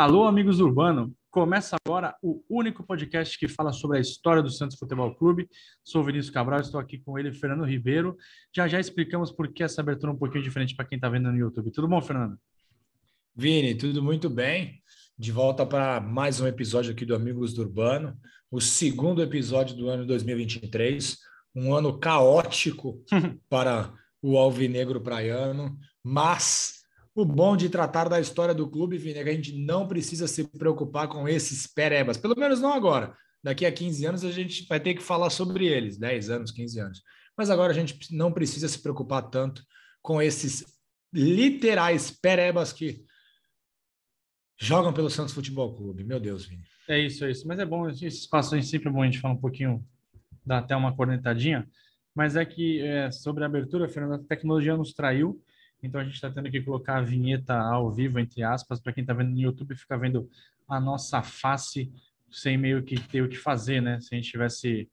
Alô, amigos do Urbano. Começa agora o único podcast que fala sobre a história do Santos Futebol Clube. Sou Vinícius Cabral, estou aqui com ele, Fernando Ribeiro. Já já explicamos por que essa abertura é um pouquinho diferente para quem está vendo no YouTube. Tudo bom, Fernando? Vini, tudo muito bem. De volta para mais um episódio aqui do Amigos do Urbano, o segundo episódio do ano 2023, um ano caótico para o Alvinegro Praiano, mas o bom de tratar da história do clube, Vini, é que a gente não precisa se preocupar com esses perebas, pelo menos não agora. Daqui a 15 anos a gente vai ter que falar sobre eles, 10 anos, 15 anos. Mas agora a gente não precisa se preocupar tanto com esses literais perebas que jogam pelo Santos Futebol Clube. Meu Deus, Vini. É isso, é isso. Mas é bom, esse espaço aí sempre é bom a gente falar um pouquinho, dar até uma cornetadinha. Mas é que é, sobre a abertura, Fernando, a tecnologia nos traiu então a gente está tendo que colocar a vinheta ao vivo, entre aspas, para quem está vendo no YouTube ficar vendo a nossa face sem meio que ter o que fazer, né? Se a gente tivesse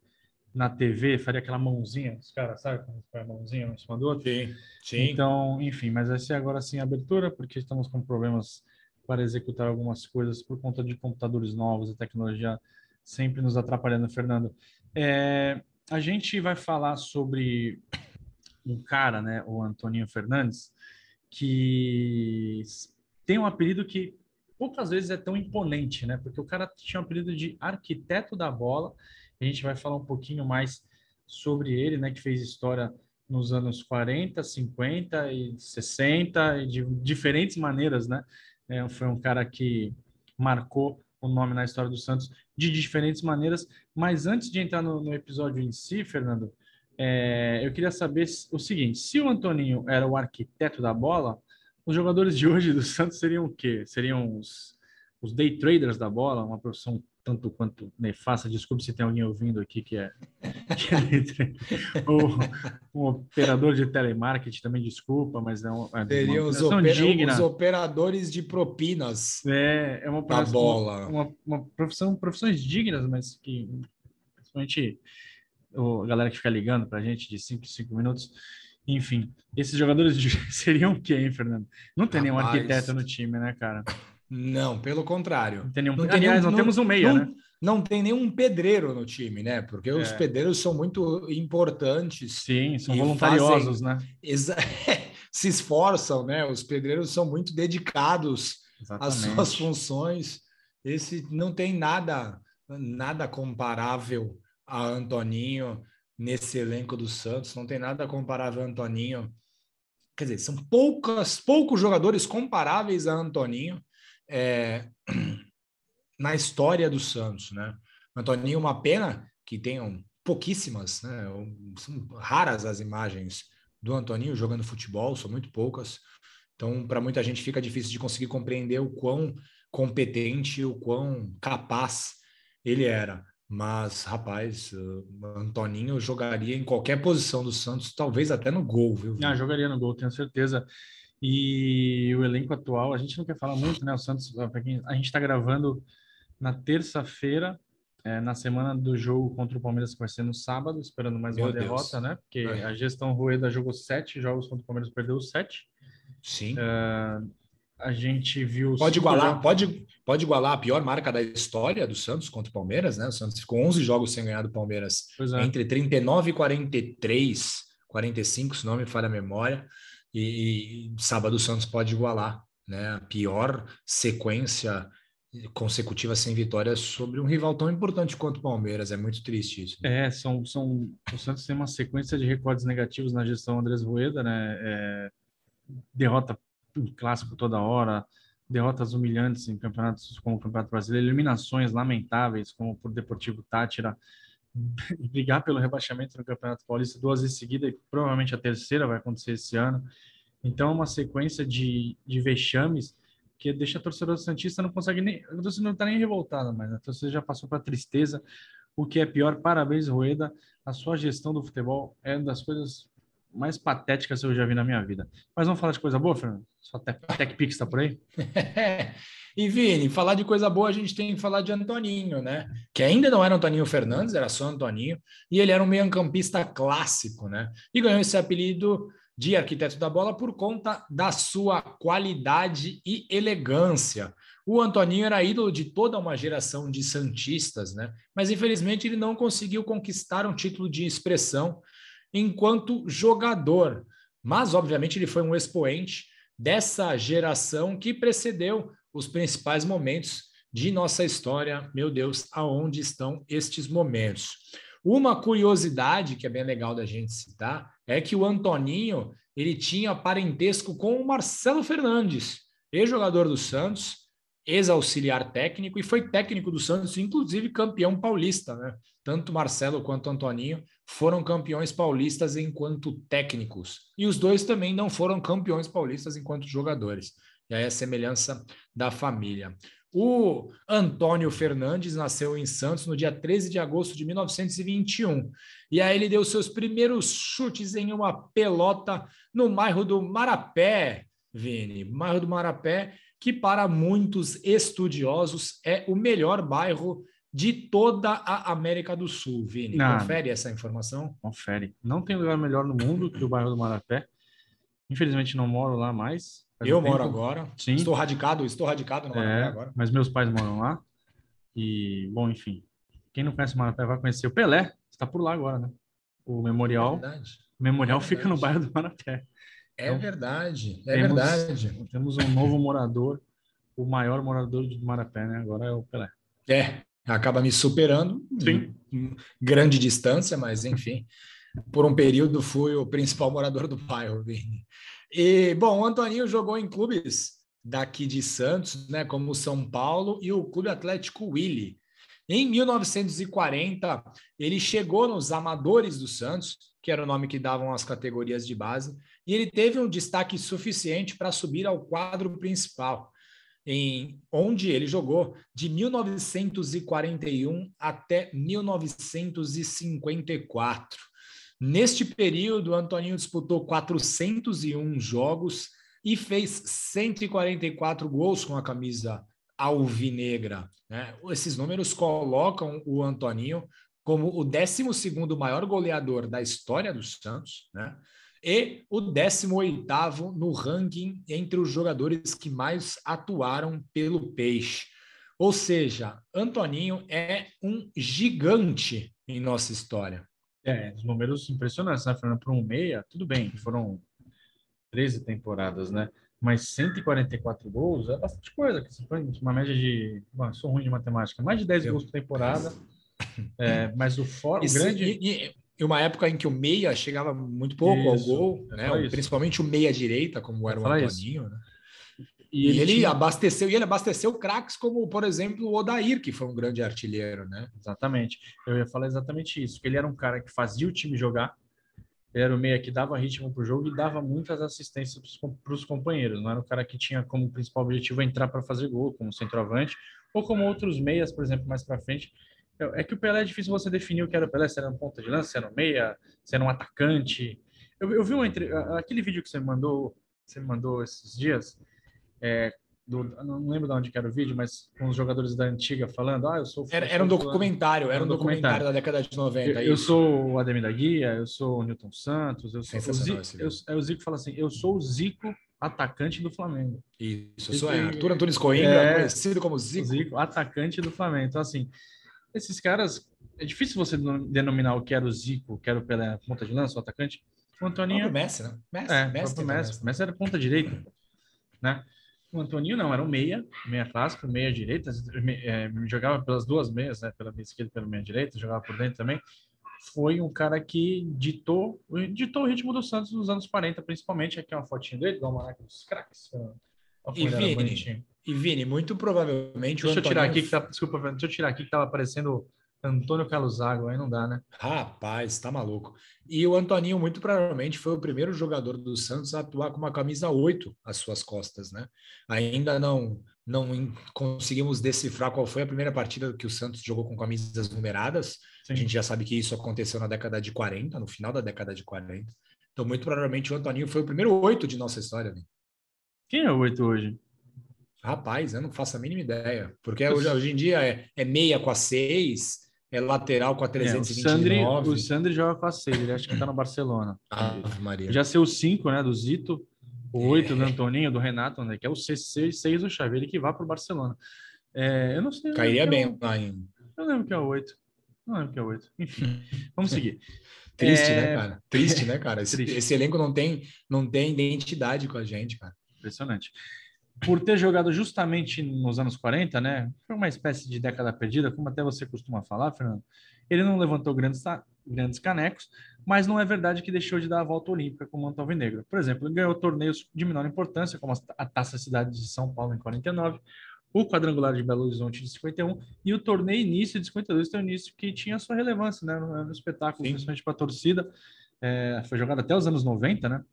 na TV, faria aquela mãozinha, os caras, sabe? Como foi a mãozinha um em cima do outro. Sim, sim. Então, enfim, mas vai ser agora sim a abertura, porque estamos com problemas para executar algumas coisas por conta de computadores novos e tecnologia sempre nos atrapalhando, Fernando. É, a gente vai falar sobre um cara, né, o Antoninho Fernandes, que tem um apelido que poucas vezes é tão imponente, né? Porque o cara tinha um apelido de arquiteto da bola. A gente vai falar um pouquinho mais sobre ele, né? Que fez história nos anos 40, 50 e 60 e de diferentes maneiras, né? É, foi um cara que marcou o nome na história do Santos de diferentes maneiras. Mas antes de entrar no, no episódio em si, Fernando, é, eu queria saber o seguinte: se o Antoninho era o arquiteto da bola, os jogadores de hoje do Santos seriam o quê? Seriam os, os day traders da bola, uma profissão tanto quanto nefasta. Desculpe se tem alguém ouvindo aqui que é, que é o, um operador de telemarketing também, desculpa, mas é, um, é Seriam os, opera, os, operadores de propinas é, é uma da bola. Uma, uma, profissão, profissões dignas, mas que principalmente a galera que fica ligando para a gente de 5 em 5 minutos. Enfim, esses jogadores seriam hein, Fernando? Não tem Rapaz, nenhum arquiteto no time, né, cara? Não, pelo contrário. Não tem nenhum... Não Aliás, nenhum, não, temos um meia, não, né? Não tem nenhum pedreiro no time, né? Porque é. os pedreiros são muito importantes. Sim, são voluntariosos, fazem... né? Exa... Se esforçam, né? Os pedreiros são muito dedicados Exatamente. às suas funções. Esse não tem nada, nada comparável a Antoninho nesse elenco do Santos, não tem nada comparável a Antoninho. Quer dizer, são poucas, poucos jogadores comparáveis a Antoninho é, na história do Santos, né? Antoninho, uma pena que tenham pouquíssimas, né? São raras as imagens do Antoninho jogando futebol, são muito poucas. Então, para muita gente fica difícil de conseguir compreender o quão competente, o quão capaz ele era. Mas, rapaz, uh, Antoninho jogaria em qualquer posição do Santos, talvez até no gol, viu? Ah, jogaria no gol, tenho certeza. E o elenco atual, a gente não quer falar muito, né? O Santos, a gente está gravando na terça-feira, é, na semana do jogo contra o Palmeiras, que vai ser no sábado, esperando mais Meu uma Deus. derrota, né? Porque é. a gestão Rueda jogou sete jogos contra o Palmeiras, perdeu sete. Sim. Uh, a gente viu. Pode igualar, pode, pode igualar a pior marca da história do Santos contra o Palmeiras, né? O Santos ficou 11 jogos sem ganhar do Palmeiras é. entre 39 e 43, 45, se não me falha a memória. E, e sábado o Santos pode igualar, né? A pior sequência consecutiva sem vitórias sobre um rival tão importante quanto o Palmeiras. É muito triste isso. Né? É, são, são, o Santos tem uma sequência de recordes negativos na gestão Andrés Rueda, né? É, derrota clássico toda hora, derrotas humilhantes em campeonatos como o Campeonato Brasileiro, eliminações lamentáveis como por Deportivo Tátira, brigar pelo rebaixamento no Campeonato Paulista duas vezes seguidas e provavelmente a terceira vai acontecer esse ano. Então, uma sequência de, de vexames que deixa a torcedor Santista não consegue nem. A torcida não está nem revoltada, mas a torcida já passou para tristeza. O que é pior, parabéns, Rueda. A sua gestão do futebol é uma das coisas mais patéticas que eu já vi na minha vida. Mas vamos falar de coisa boa, Fernando? Só TechPix está por aí? e Vini, falar de coisa boa, a gente tem que falar de Antoninho, né? Que ainda não era Antoninho Fernandes, era só Antoninho, e ele era um meio-campista clássico, né? E ganhou esse apelido de arquiteto da bola por conta da sua qualidade e elegância. O Antoninho era ídolo de toda uma geração de santistas, né? Mas infelizmente ele não conseguiu conquistar um título de expressão enquanto jogador. Mas obviamente ele foi um expoente dessa geração que precedeu os principais momentos de nossa história. Meu Deus, aonde estão estes momentos? Uma curiosidade que é bem legal da gente citar é que o Antoninho ele tinha parentesco com o Marcelo Fernandes, ex-jogador do Santos, ex-auxiliar técnico e foi técnico do Santos, inclusive campeão paulista, né? Tanto Marcelo quanto Antoninho foram campeões paulistas enquanto técnicos. E os dois também não foram campeões paulistas enquanto jogadores. E aí a semelhança da família. O Antônio Fernandes nasceu em Santos no dia 13 de agosto de 1921. E aí ele deu seus primeiros chutes em uma pelota no bairro do Marapé, Vini. Bairro do Marapé, que para muitos estudiosos é o melhor bairro de toda a América do Sul, Vini. Não, confere essa informação? Confere. Não tem lugar melhor no mundo que o bairro do Marapé. Infelizmente não moro lá mais, eu moro agora. Sim. Estou radicado, estou radicado no Marapé é, agora. Mas meus pais moram lá. E, bom, enfim. Quem não conhece o Marapé vai conhecer o Pelé. Está por lá agora, né? O memorial. É o memorial é fica no bairro do Marapé. É então, verdade, é temos, verdade. Temos um novo morador, o maior morador de Marapé, né? Agora é o Pelé. É, acaba me superando. Sim. Grande distância, mas enfim. Por um período fui o principal morador do bairro, Vini. E, bom, o Antoninho jogou em clubes daqui de Santos, né, como o São Paulo e o Clube Atlético Willy. Em 1940, ele chegou nos Amadores do Santos, que era o nome que davam as categorias de base, e ele teve um destaque suficiente para subir ao quadro principal, em onde ele jogou de 1941 até 1954. Neste período, Antoninho disputou 401 jogos e fez 144 gols com a camisa alvinegra. Né? Esses números colocam o Antoninho como o 12 maior goleador da história do Santos, né? E o 18 no ranking entre os jogadores que mais atuaram pelo Peixe. Ou seja, Antoninho é um gigante em nossa história. É, os números impressionantes, né, Fernando? Para um meia, tudo bem, foram 13 temporadas, né? Mas 144 gols é bastante coisa. Que põe uma média de. Bom, sou ruim de matemática, mais de 10 Eu... gols por temporada. É, mas o, for... o grande. E, e, e, uma época em que o meia chegava muito pouco isso, ao gol, né? Principalmente o meia-direita, como era o Antoninho, né? E, ele, ele tinha... abasteceu, e ele abasteceu craques como, por exemplo, o Odair, que foi um grande artilheiro, né? Exatamente. Eu ia falar exatamente isso, que ele era um cara que fazia o time jogar, ele era o meia que dava ritmo para o jogo e dava muitas assistências para os companheiros. Não era o cara que tinha como principal objetivo entrar para fazer gol, como centroavante, ou como outros meias, por exemplo, mais para frente. É que o Pelé é difícil você definir o que era o Pelé, se era um ponta de lança, se era um meia, se era um atacante. Eu, eu vi um entre... aquele vídeo que você mandou, você mandou esses dias, é, do, não lembro de onde que era o vídeo, mas com os jogadores da antiga falando, ah, eu sou... Era, era um documentário, era um documentário, da década de 90. Eu, eu sou o Ademir da Guia, eu sou o Newton Santos, eu sou o Zico, eu, é, o Zico fala assim, eu sou o Zico atacante do Flamengo. Isso, eu sou é, Arthur Antunes Coimbra, é, conhecido como Zico. Zico, atacante do Flamengo. Então, assim, esses caras, é difícil você denominar o que era o Zico, o que era o Pelé, ponta de lança, o atacante. O Antoninho... O Messi, né? Messi, é, Messi, Messi, Messi. Messi era ponta direita, né? O Antoninho não, era um meia, meia clássico, meia direita, é, jogava pelas duas meias, né, pela meia esquerda e pela meia direita, jogava por dentro também. Foi um cara que ditou, ditou o ritmo do Santos nos anos 40, principalmente. Aqui é uma fotinha dele, dá uma marca dos craques. E Vini, e Vini, muito provavelmente deixa o Antoninho... eu tirar aqui que tá, desculpa, deixa eu tirar aqui que estava aparecendo Antônio Carlos Zago, aí não dá, né? Rapaz, tá maluco. E o Antoninho, muito provavelmente, foi o primeiro jogador do Santos a atuar com uma camisa 8 às suas costas, né? Ainda não não conseguimos decifrar qual foi a primeira partida que o Santos jogou com camisas numeradas. Sim. A gente já sabe que isso aconteceu na década de 40, no final da década de 40. Então, muito provavelmente, o Antoninho foi o primeiro oito de nossa história. Né? Quem é o oito hoje? Rapaz, eu não faço a mínima ideia. Porque hoje, hoje em dia é, é meia com a seis, é lateral com a 329. É, o, Sandri, o Sandri joga com a 6, ele acha que está no Barcelona. Ah, Maria. Já ser o 5, né, do Zito, o 8 é. do Antoninho, do Renato, né, que é o 6, 6 do Xavier, ele que vai para o Barcelona. É, eu não sei. Cairia bem é lá em. Eu lembro que é o 8. Não lembro que é o 8. Enfim, vamos seguir. Triste, né, é... cara? Triste, né, cara? Esse, esse, elenco não tem, não tem identidade com a gente, cara. Impressionante. Por ter jogado justamente nos anos 40, né? Foi uma espécie de década perdida, como até você costuma falar, Fernando. Ele não levantou grandes, grandes canecos, mas não é verdade que deixou de dar a volta olímpica com o manto alvinegro. Por exemplo, ele ganhou torneios de menor importância, como a Taça Cidade de São Paulo em 49, o quadrangular de Belo Horizonte de 51 e o torneio início de 52 tem um início que tinha sua relevância né, no, no espetáculo, Sim. principalmente para a torcida. É, foi jogado até os anos 90, né?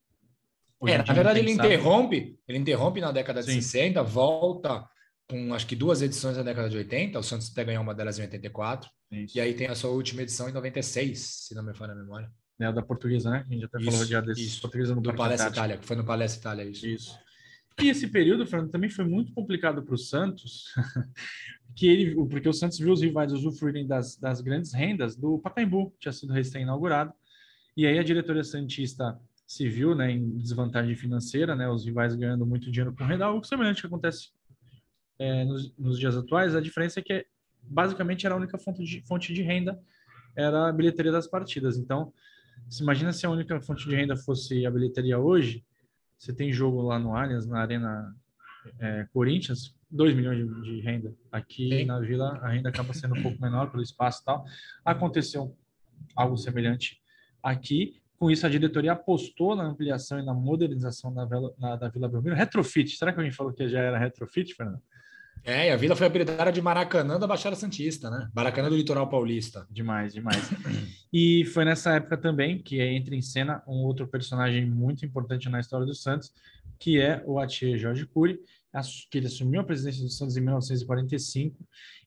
É, na verdade, ele interrompe, ele interrompe na década Sim. de 60, volta com acho que duas edições na década de 80, o Santos até ganhou uma delas em 84, Isso. e aí tem a sua última edição em 96, se não me falha a memória. É a da portuguesa, né? A gente até isso, falou já desse isso. portuguesa no do Palestra Itália, que foi no Palestra Itália, isso. Isso. E esse período, Fernando, também foi muito complicado para o Santos, que ele, porque o Santos viu os rivais usufruírem das, das grandes rendas do Pacaembu, que tinha sido recém-inaugurado, e aí a diretoria santista se viu né, em desvantagem financeira, né, os rivais ganhando muito dinheiro com renda, algo semelhante que acontece é, nos, nos, dias atuais. A diferença é que basicamente era a única fonte de, fonte de renda era a bilheteria das partidas. Então, se imagina se a única fonte de renda fosse a bilheteria hoje, você tem jogo lá no Allianz, na Arena é, Corinthians, 2 milhões de, de, renda. Aqui Sim. na Vila a renda acaba sendo um pouco menor pelo espaço e tal. Aconteceu algo semelhante aqui. Com isso, a diretoria apostou na ampliação e na modernização da, Vila, na, da Vila Belmiro. Retrofit, será que alguém falou que já era retrofit, Fernando? É, e a Vila foi habilitada de Maracanã da Baixada Santista, né? Maracanã do Litoral Paulista. Demais, demais. e foi nessa época também que entra em cena um outro personagem muito importante na história do Santos, que é o Atier Jorge Cury, que ele assumiu a presidência do Santos em 1945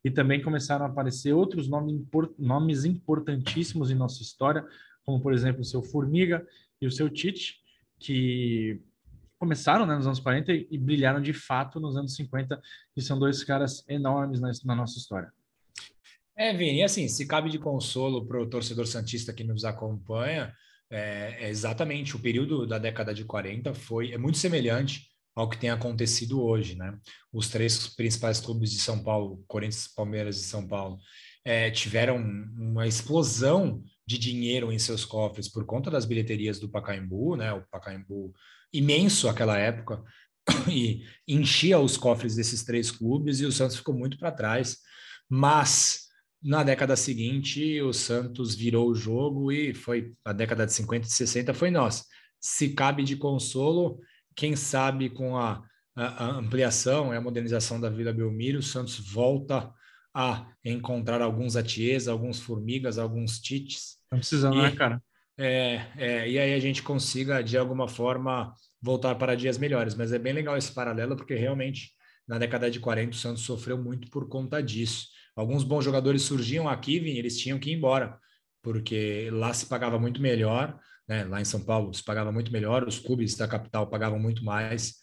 e também começaram a aparecer outros nomes importantíssimos em nossa história, como por exemplo o seu Formiga e o seu Tite, que começaram né, nos anos 40 e brilharam de fato nos anos 50, que são dois caras enormes na, na nossa história. É, Vini, assim, se cabe de consolo para o torcedor Santista que nos acompanha, é, é, exatamente o período da década de 40 foi é muito semelhante ao que tem acontecido hoje, né? Os três principais clubes de São Paulo, Corinthians, Palmeiras e São Paulo, é, tiveram uma explosão de dinheiro em seus cofres por conta das bilheterias do Pacaembu, né? O Pacaembu imenso aquela época e enchia os cofres desses três clubes e o Santos ficou muito para trás. Mas na década seguinte, o Santos virou o jogo e foi a década de 50 e 60 foi nossa. Se cabe de consolo, quem sabe com a, a, a ampliação e a modernização da Vila Belmiro, o Santos volta a encontrar alguns atiês, alguns formigas, alguns tites. Não precisando, né, cara? É, é, e aí a gente consiga, de alguma forma, voltar para dias melhores. Mas é bem legal esse paralelo, porque realmente, na década de 40, o Santos sofreu muito por conta disso. Alguns bons jogadores surgiam aqui, Vini, eles tinham que ir embora, porque lá se pagava muito melhor, né? lá em São Paulo se pagava muito melhor, os clubes da capital pagavam muito mais.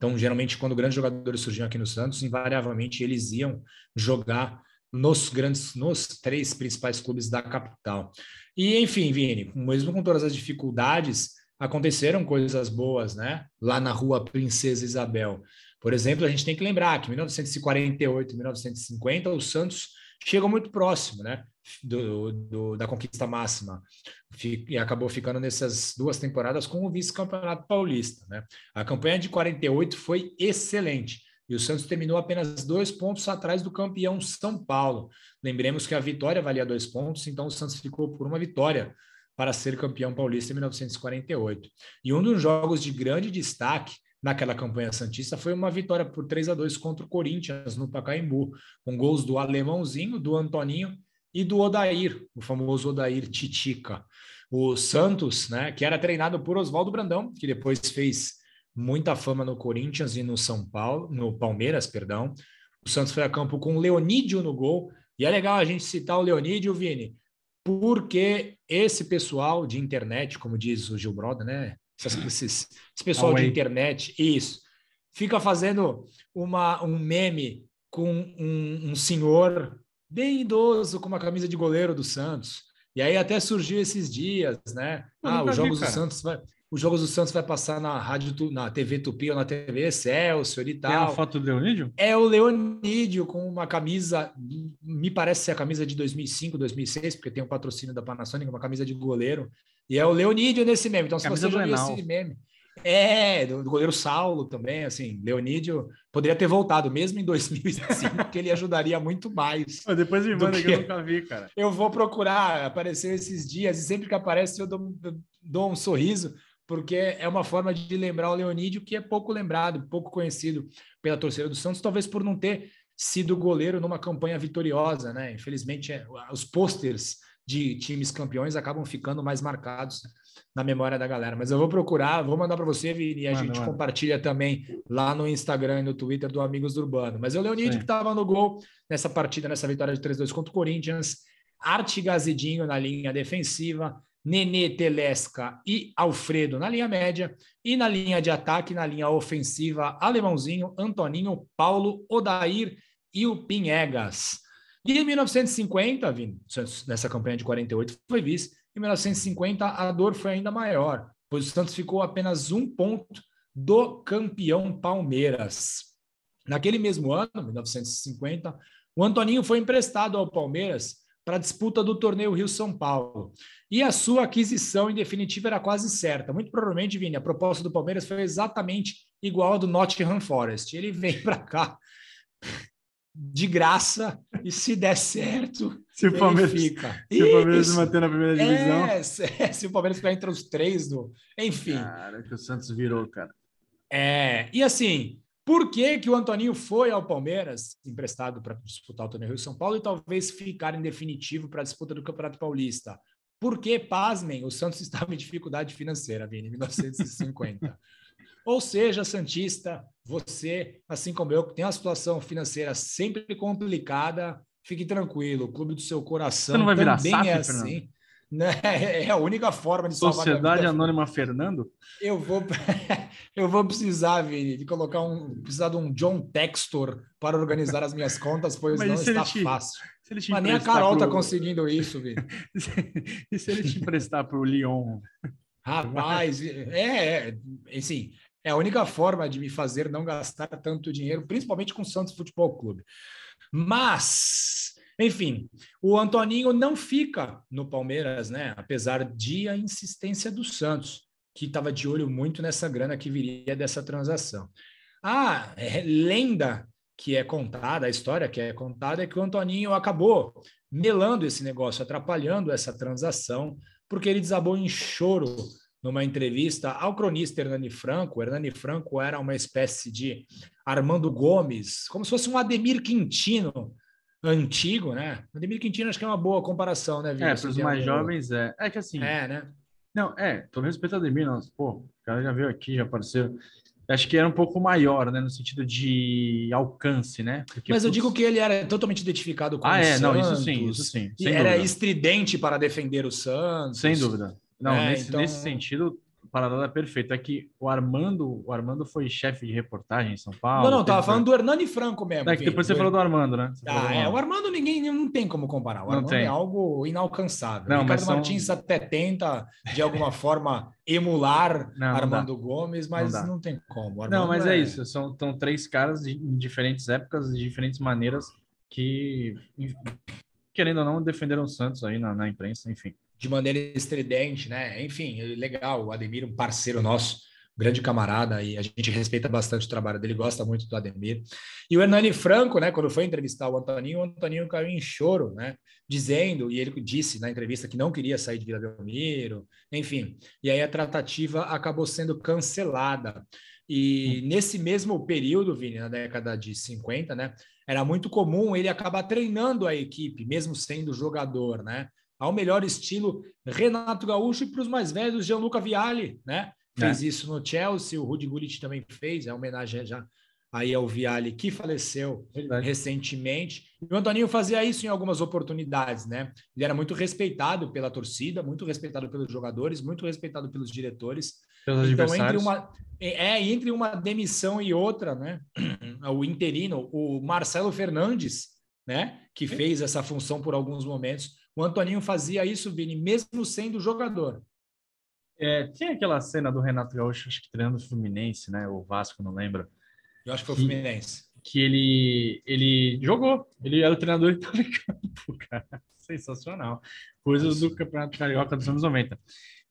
Então, geralmente, quando grandes jogadores surgiam aqui no Santos, invariavelmente eles iam jogar nos grandes, nos três principais clubes da capital. E, enfim, Vini, mesmo com todas as dificuldades, aconteceram coisas boas, né? Lá na rua Princesa Isabel. Por exemplo, a gente tem que lembrar que em 1948 e 1950 o Santos chegou muito próximo, né? Do, do, da conquista máxima e acabou ficando nessas duas temporadas com o vice-campeonato paulista, né? A campanha de 48 foi excelente e o Santos terminou apenas dois pontos atrás do campeão São Paulo. Lembremos que a vitória valia dois pontos, então o Santos ficou por uma vitória para ser campeão paulista em 1948. E um dos jogos de grande destaque naquela campanha santista foi uma vitória por 3 a 2 contra o Corinthians no Pacaembu, com gols do Alemãozinho, do Antoninho e do Odair, o famoso Odair Titica. O Santos, né, que era treinado por Oswaldo Brandão, que depois fez muita fama no Corinthians e no São Paulo, no Palmeiras, perdão. O Santos foi a campo com o Leonídio no gol. E é legal a gente citar o Leonídio, Vini, porque esse pessoal de internet, como diz o Gil Broda, né? Esses, esse pessoal de internet, isso, fica fazendo uma, um meme com um, um senhor bem idoso, com uma camisa de goleiro do Santos. E aí até surgiu esses dias, né? ah, os jogos vi, do Santos vai, os jogos do Santos vai passar na rádio, na TV Tupi ou na TV Excelsior e tal. É a foto do Leonídio? É o Leonídio com uma camisa, me parece ser a camisa de 2005, 2006, porque tem o um patrocínio da Panasonic, uma camisa de goleiro. E é o Leonídio nesse meme. Então, se camisa você já viu esse meme, é, do, do, goleiro Saulo também, assim, Leonídio poderia ter voltado, mesmo em 2005, que ele ajudaria muito mais. depois me manda que... que... eu nunca vi, cara. Eu vou procurar, apareceu esses dias, e sempre que aparece eu dou, eu dou um sorriso, porque é uma forma de lembrar o Leonídio, que é pouco lembrado, pouco conhecido pela torcida do Santos, talvez por não ter sido goleiro numa campanha vitoriosa, né? Infelizmente, é, os posters de times campeões acabam ficando mais marcados na memória da galera. Mas eu vou procurar, vou mandar para você, Vini, e a mano, gente mano. compartilha também lá no Instagram e no Twitter do Amigos do Urbano. Mas é o Leonid que estava no gol nessa partida, nessa vitória de 3-2 contra o Corinthians. Arte Gazidinho na linha defensiva, Nenê, Telesca e Alfredo na linha média, e na linha de ataque, na linha ofensiva, Alemãozinho, Antoninho, Paulo, Odair e o Pinhegas. E em 1950, Vini, nessa campanha de 48, foi vice, em 1950, a dor foi ainda maior, pois o Santos ficou apenas um ponto do campeão Palmeiras. Naquele mesmo ano, 1950, o Antoninho foi emprestado ao Palmeiras para a disputa do torneio Rio-São Paulo. E a sua aquisição, em definitiva, era quase certa. Muito provavelmente, Vini, a proposta do Palmeiras foi exatamente igual a do Nottingham Forest. Ele vem para cá de graça e se der certo, se o Palmeiras, fica. Se o Palmeiras manter na primeira divisão. É, se, se, o Palmeiras ficar entre os três, do... enfim. Cara, que o Santos virou, cara. É, e assim, por que, que o Antoninho foi ao Palmeiras, emprestado para disputar o torneio Rio São Paulo, e talvez ficar em definitivo para a disputa do Campeonato Paulista? Porque, pasmem, o Santos estava em dificuldade financeira, Vini, em 1950. Ou seja, Santista, você, assim como eu, que tem uma situação financeira sempre complicada, fique tranquilo, o clube do seu coração você não vai virar também SAF, é assim. Né? É a única forma de salvar Sociedade Anônima Fernando? Eu vou, eu vou precisar, Vini, de colocar um, precisar de um John Textor para organizar as minhas contas, pois Mas não está te, fácil. Mas nem a Carol está pro... conseguindo isso, Vini. e se ele te emprestar para o Lyon? Rapaz, é, é, assim, é a única forma de me fazer não gastar tanto dinheiro, principalmente com o Santos Futebol Clube. Mas, enfim, o Antoninho não fica no Palmeiras, né? Apesar de a insistência do Santos, que estava de olho muito nessa grana que viria dessa transação. A é, lenda que é contada, a história que é contada é que o Antoninho acabou melando esse negócio, atrapalhando essa transação, porque ele desabou em choro numa entrevista ao cronista Hernani Franco. Hernani Franco era uma espécie de Armando Gomes, como se fosse um Ademir Quintino antigo, né? Ademir Quintino acho que é uma boa comparação, né, Vitor? É, para os mais jovens é. É que assim. É, né? Não, é, tô respeitando o Ademir, não. Pô, o cara já veio aqui, já apareceu. Acho que era um pouco maior, né, no sentido de alcance, né? Porque, Mas eu digo que ele era totalmente identificado com ah, o é, Santos. não, isso sim, isso sim. E era estridente para defender o Santos. Sem dúvida. Não, é, nesse, então... nesse sentido, o paralelo é perfeito. É que o Armando, o Armando foi chefe de reportagem em São Paulo. Não, não, tava falando do Hernani Franco mesmo. É que depois você falou do Armando, né? Ah, é, o Armando ninguém não tem como comparar. O não Armando tem. é algo inalcançável. Não, o Ricardo são... Martins até tenta, de alguma forma, emular não, Armando Gomes, mas não, não tem como. Não, mas é... é, isso. São, são três caras de, em diferentes épocas, de diferentes maneiras, que, querendo ou não, defenderam o Santos aí na, na imprensa, enfim de maneira estridente, né? Enfim, legal, o Ademir, um parceiro nosso, grande camarada, e a gente respeita bastante o trabalho dele, gosta muito do Ademir. E o Hernani Franco, né, quando foi entrevistar o Antoninho, o Antoninho caiu em choro, né, dizendo, e ele disse na entrevista que não queria sair de Vila Belmiro, enfim. E aí a tratativa acabou sendo cancelada. E hum. nesse mesmo período, Vini, na década de 50, né, era muito comum ele acabar treinando a equipe, mesmo sendo jogador, né? Ao melhor estilo Renato Gaúcho e para os mais velhos, Gianluca Vialli, né? Fez é. isso no Chelsea, o Rudi Gullit também fez, é homenagem já aí ao Vialli, que faleceu Verdade. recentemente. E o Antoninho fazia isso em algumas oportunidades, né? Ele era muito respeitado pela torcida, muito respeitado pelos jogadores, muito respeitado pelos diretores. Pelos então, entre uma, é, entre uma demissão e outra, né? O interino, o Marcelo Fernandes, né? Que fez essa função por alguns momentos. O Antoninho fazia isso, Vini, mesmo sendo jogador. É, tinha aquela cena do Renato Gaúcho, acho que treinando o Fluminense, né? O Vasco, não lembra. Eu acho que foi o Fluminense. Que ele, ele jogou, ele era o treinador e estava em campo, cara. Sensacional. Coisas do Campeonato Carioca dos anos 90.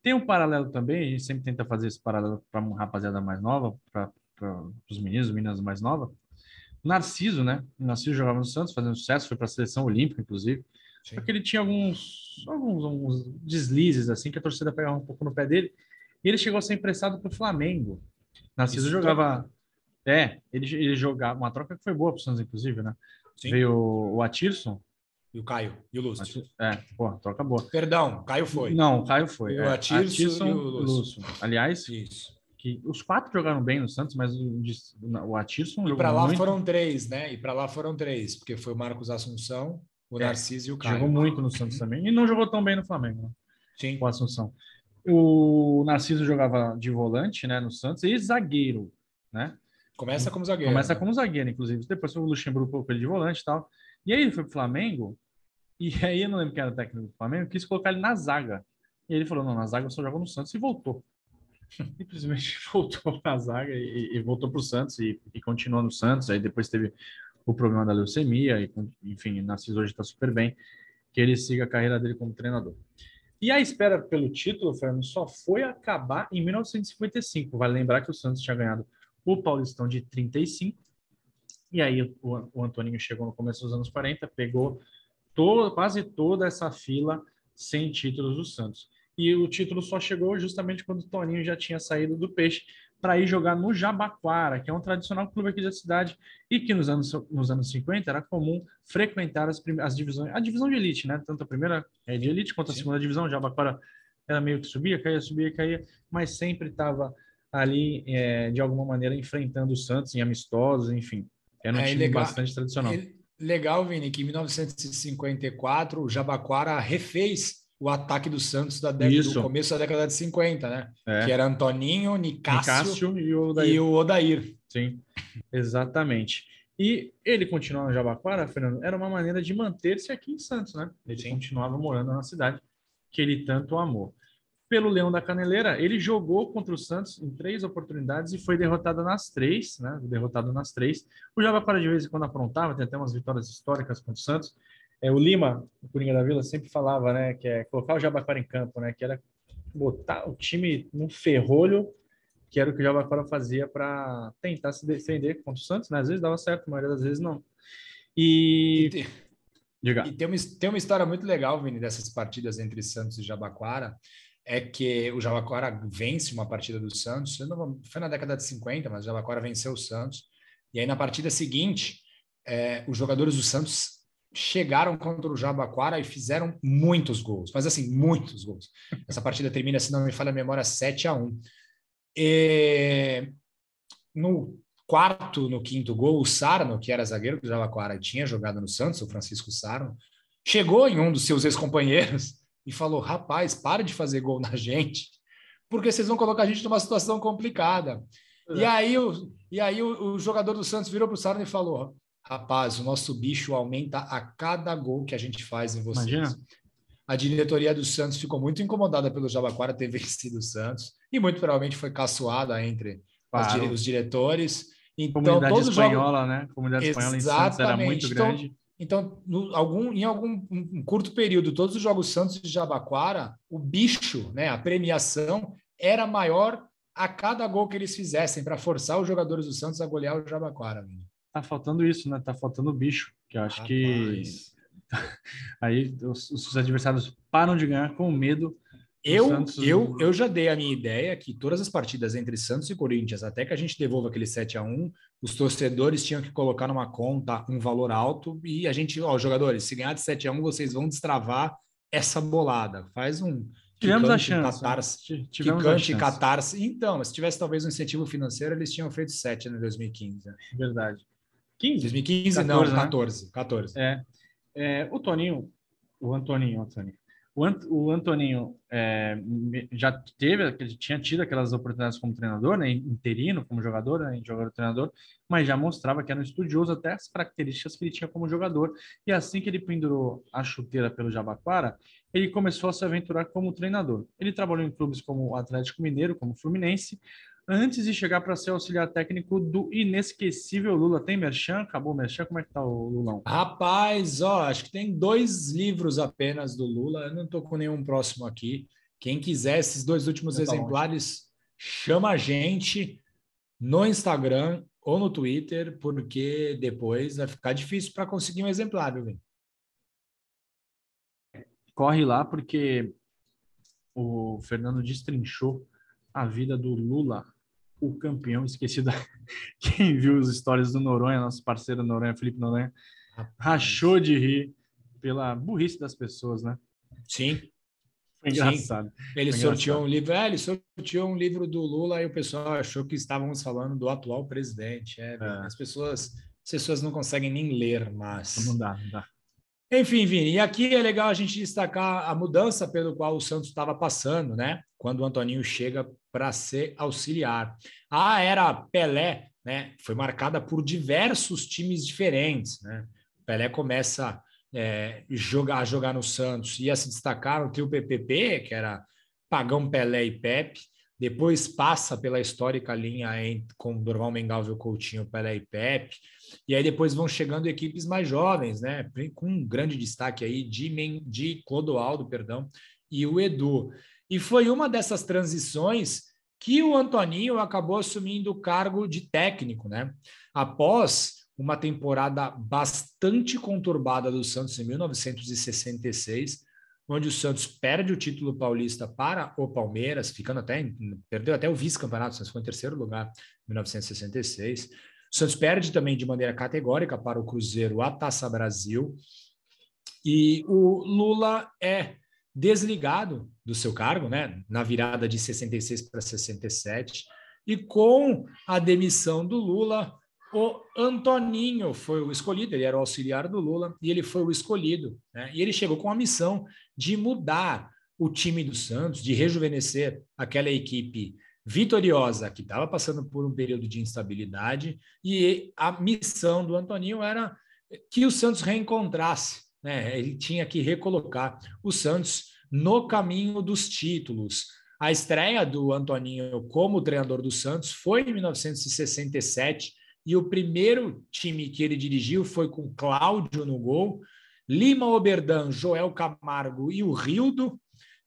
Tem um paralelo também, a gente sempre tenta fazer esse paralelo para uma rapaziada mais nova, para os meninos, meninas mais novas. Narciso, né? O Narciso jogava no Santos, fazendo sucesso, foi para a seleção olímpica, inclusive. Sim. Só que ele tinha alguns, alguns, alguns, deslizes, assim, que a torcida pegava um pouco no pé dele. E ele chegou a ser emprestado para o Flamengo. Narciso Isso jogava. É, ele, ele jogava. Uma troca que foi boa para o Santos, inclusive, né? Sim. Veio o Atirson, e o Caio, e o Lúcio. É, pô, troca boa. Perdão, Caio foi. Não, Caio foi. O é, Atirson, e o Lúcio. Lúcio. Aliás, Isso. que os quatro jogaram bem no Santos, mas o, o Atirson E para lá muito. foram três, né? E para lá foram três, porque foi o Marcos Assunção, o é, Narciso e o Caio. Jogou muito no Santos também. E não jogou tão bem no Flamengo, né? Sim. O Assunção. O Narciso jogava de volante, né, no Santos, e zagueiro, né? Começa como zagueiro. Começa né? como zagueiro, inclusive. Depois foi o Luxemburgo colocou ele de volante e tal. E aí ele foi pro Flamengo, e aí eu não lembro quem era o técnico do Flamengo, quis colocar ele na zaga. E ele falou: não, na zaga eu só jogo no Santos e voltou. Simplesmente voltou na zaga e, e voltou para o Santos e, e, continuou no Santos. Aí depois teve o problema da leucemia, e enfim, Narciso hoje está super bem. Que ele siga a carreira dele como treinador. E a espera pelo título, Fernando, só foi acabar em 1955. Vale lembrar que o Santos tinha ganhado o Paulistão de 35. E aí o, o Antoninho chegou no começo dos anos 40, pegou to, quase toda essa fila sem títulos do Santos. E o título só chegou justamente quando o Toninho já tinha saído do Peixe para ir jogar no Jabaquara, que é um tradicional clube aqui da cidade e que nos anos, nos anos 50 era comum frequentar as, as divisões, a divisão de elite, né? Tanto a primeira é de elite quanto a Sim. segunda divisão. O Jabaquara era meio que subia, caía, subia, caía, mas sempre estava ali é, de alguma maneira enfrentando o Santos em amistosos, enfim. Era um é, time legal. bastante tradicional. Legal, Vini, que em 1954 o Jabaquara refez o ataque do Santos da década, do começo da década de 50, né? É. Que era Antoninho, Nicásio, Nicásio e, o Odair. e o Odair. Sim, exatamente. E ele continuar no Jabaquara, Fernando, era uma maneira de manter-se aqui em Santos, né? Ele Sim. continuava morando na cidade que ele tanto amou pelo Leão da Caneleira, ele jogou contra o Santos em três oportunidades e foi derrotado nas três, né? Derrotado nas três. O Jabaquara de vez em quando aprontava, tem até umas vitórias históricas contra o Santos. É, o Lima, o Coringa da Vila, sempre falava, né, que é colocar o Jabaquara em campo, né, que era botar o time num ferrolho, que era o que o Jabaquara fazia para tentar se defender contra o Santos, né? Às vezes dava certo, a maioria das vezes não. E, e tem, Diga. E tem uma, tem uma história muito legal, Vini, dessas partidas entre Santos e Jabaquara, é que o Jabaquara vence uma partida do Santos, foi na década de 50, mas o Jabaquara venceu o Santos. E aí na partida seguinte, é, os jogadores do Santos chegaram contra o Jabaquara e fizeram muitos gols, mas assim, muitos gols. Essa partida termina, se não me falha a memória, 7 a 1. E no quarto, no quinto gol, o Sarno, que era zagueiro do Jabaquara e tinha jogado no Santos, o Francisco Sarno, chegou em um dos seus ex-companheiros e falou: rapaz, para de fazer gol na gente, porque vocês vão colocar a gente numa situação complicada. É. E aí, o, e aí o, o jogador do Santos virou para o Sarno e falou: rapaz, o nosso bicho aumenta a cada gol que a gente faz em vocês. Imagina. A diretoria do Santos ficou muito incomodada pelo Jabaquara ter vencido o Santos e muito provavelmente foi caçoada entre claro. os diretores. Então, Comunidade espanhola, jogo... né? Comunidade espanhola em Santos era muito então, grande. Então, no, algum, em algum um curto período, todos os Jogos Santos de Jabaquara, o bicho, né, a premiação, era maior a cada gol que eles fizessem para forçar os jogadores do Santos a golear o Jabaquara. Tá faltando isso, né? Tá faltando o bicho, que eu acho Rapaz. que aí os, os adversários param de ganhar com medo eu, Santos... eu, eu já dei a minha ideia que todas as partidas entre Santos e Corinthians, até que a gente devolva aquele 7 a 1 os torcedores tinham que colocar numa conta um valor alto e a gente, ó, jogadores, se ganhar de 7 a 1 vocês vão destravar essa bolada. Faz um. Tivemos a chance. Catarse, né? Tivemos a chance. catarse. Então, se tivesse talvez um incentivo financeiro, eles tinham feito 7 em 2015. Né? Verdade. 15? 2015 14, não, 14. Né? 14. É, é, o Toninho, o Antoninho, Antoninho O, Ant o Antoninho é, já teve, tinha tido aquelas oportunidades como treinador, né, interino como jogador, né, jogador-treinador, mas já mostrava que era um estudioso até as características que ele tinha como jogador. E assim que ele pendurou a chuteira pelo Jabaquara, ele começou a se aventurar como treinador. Ele trabalhou em clubes como o Atlético Mineiro, como o Fluminense, antes de chegar para ser auxiliar técnico do inesquecível Lula. Tem Merchan? Acabou o Merchan? Como é que tá o Lulão? Rapaz, ó, acho que tem dois livros apenas do Lula. Eu não estou com nenhum próximo aqui. Quem quiser esses dois últimos tá exemplares, longe. chama a gente no Instagram ou no Twitter, porque depois vai ficar difícil para conseguir um exemplar, viu, Corre lá, porque o Fernando destrinchou a vida do Lula o campeão, esqueci da... Quem viu as histórias do Noronha, nosso parceiro Noronha, Felipe Noronha, Rapaz. rachou de rir pela burrice das pessoas, né? Sim. Foi engraçado. Sim. Ele Foi sorteou engraçado. um livro, é, ele sorteou um livro do Lula e o pessoal achou que estávamos falando do atual presidente. É, é. As pessoas, as pessoas não conseguem nem ler, mas. Não dá, não dá. Enfim, Vini, e aqui é legal a gente destacar a mudança pelo qual o Santos estava passando, né? Quando o Antoninho chega para ser auxiliar. A era Pelé, né? Foi marcada por diversos times diferentes, né? Pelé começa é, jogar, a jogar no Santos, ia se destacar no trio PPP, que era Pagão, Pelé e Pepe. Depois passa pela histórica linha em, com Dorval Mengalvio Coutinho, Pelé e Pepe. E aí depois vão chegando equipes mais jovens, né? Com um grande destaque aí de, Men, de Clodoaldo, perdão, e o Edu. E foi uma dessas transições que o Antoninho acabou assumindo o cargo de técnico, né? Após uma temporada bastante conturbada do Santos em 1966, onde o Santos perde o título paulista para o Palmeiras, ficando até perdeu até o vice-campeonato, o Santos foi em terceiro lugar em 1966. O Santos perde também de maneira categórica para o Cruzeiro a Taça Brasil. E o Lula é desligado do seu cargo, né, na virada de 66 para 67, e com a demissão do Lula, o Antoninho foi o escolhido, ele era o auxiliar do Lula e ele foi o escolhido, né? E ele chegou com a missão de mudar o time do Santos, de rejuvenescer aquela equipe vitoriosa, que estava passando por um período de instabilidade, e a missão do Antoninho era que o Santos reencontrasse, né? Ele tinha que recolocar o Santos no caminho dos títulos. A estreia do Antoninho como treinador do Santos foi em 1967, e o primeiro time que ele dirigiu foi com Cláudio no gol, Lima Oberdan, Joel Camargo e o Rildo,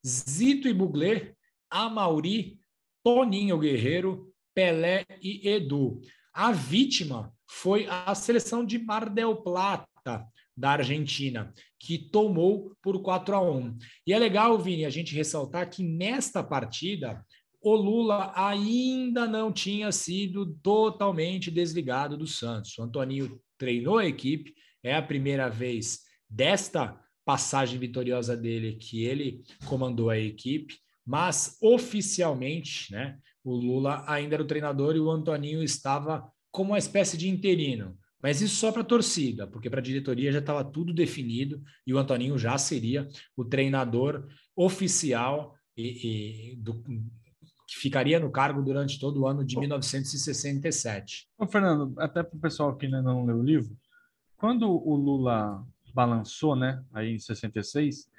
Zito e Bugler, Amauri, Toninho Guerreiro, Pelé e Edu. A vítima foi a seleção de Mar del Plata, da Argentina, que tomou por 4 a 1. E é legal, Vini, a gente ressaltar que nesta partida o Lula ainda não tinha sido totalmente desligado do Santos. O Antoninho treinou a equipe, é a primeira vez desta passagem vitoriosa dele que ele comandou a equipe mas oficialmente, né, o Lula ainda era o treinador e o Antoninho estava como uma espécie de interino. Mas isso só para a torcida, porque para a diretoria já estava tudo definido e o Antoninho já seria o treinador oficial e, e do, que ficaria no cargo durante todo o ano de 1967. Ô, Fernando, até para o pessoal que ainda não leu o livro, quando o Lula balançou, né, aí em 66,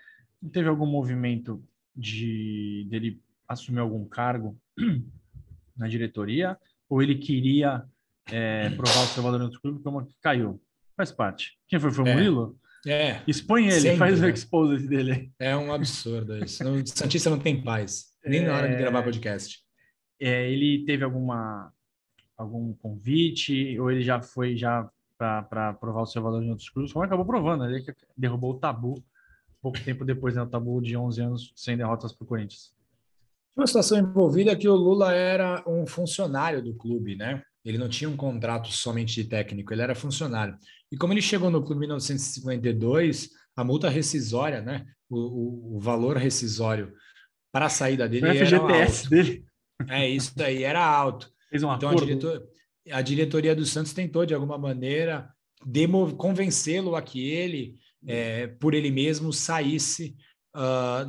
teve algum movimento de dele assumir algum cargo na diretoria ou ele queria é, provar o seu valor no clube como que caiu? Faz parte. Quem foi? Foi o é. Murilo? É. Expõe ele, Sempre, faz o expose dele. É um absurdo isso. Não, Santista não tem paz, nem é... na hora de gravar é. podcast. É, ele teve alguma algum convite ou ele já foi já para provar o seu valor em outros clubes? Como acabou provando? Ele derrubou o tabu pouco tempo depois, né, o tabu de 11 anos sem derrotas para o Corinthians. Uma situação envolvida é que o Lula era um funcionário do clube, né? Ele não tinha um contrato somente de técnico, ele era funcionário. E como ele chegou no clube em 1952, a multa rescisória, né? O, o, o valor rescisório para a saída dele o FGTS era alto. dele. É, isso daí era alto. Fez um então acordo. A, diretor, a diretoria do Santos tentou, de alguma maneira, convencê-lo a que ele é, por ele mesmo saísse uh,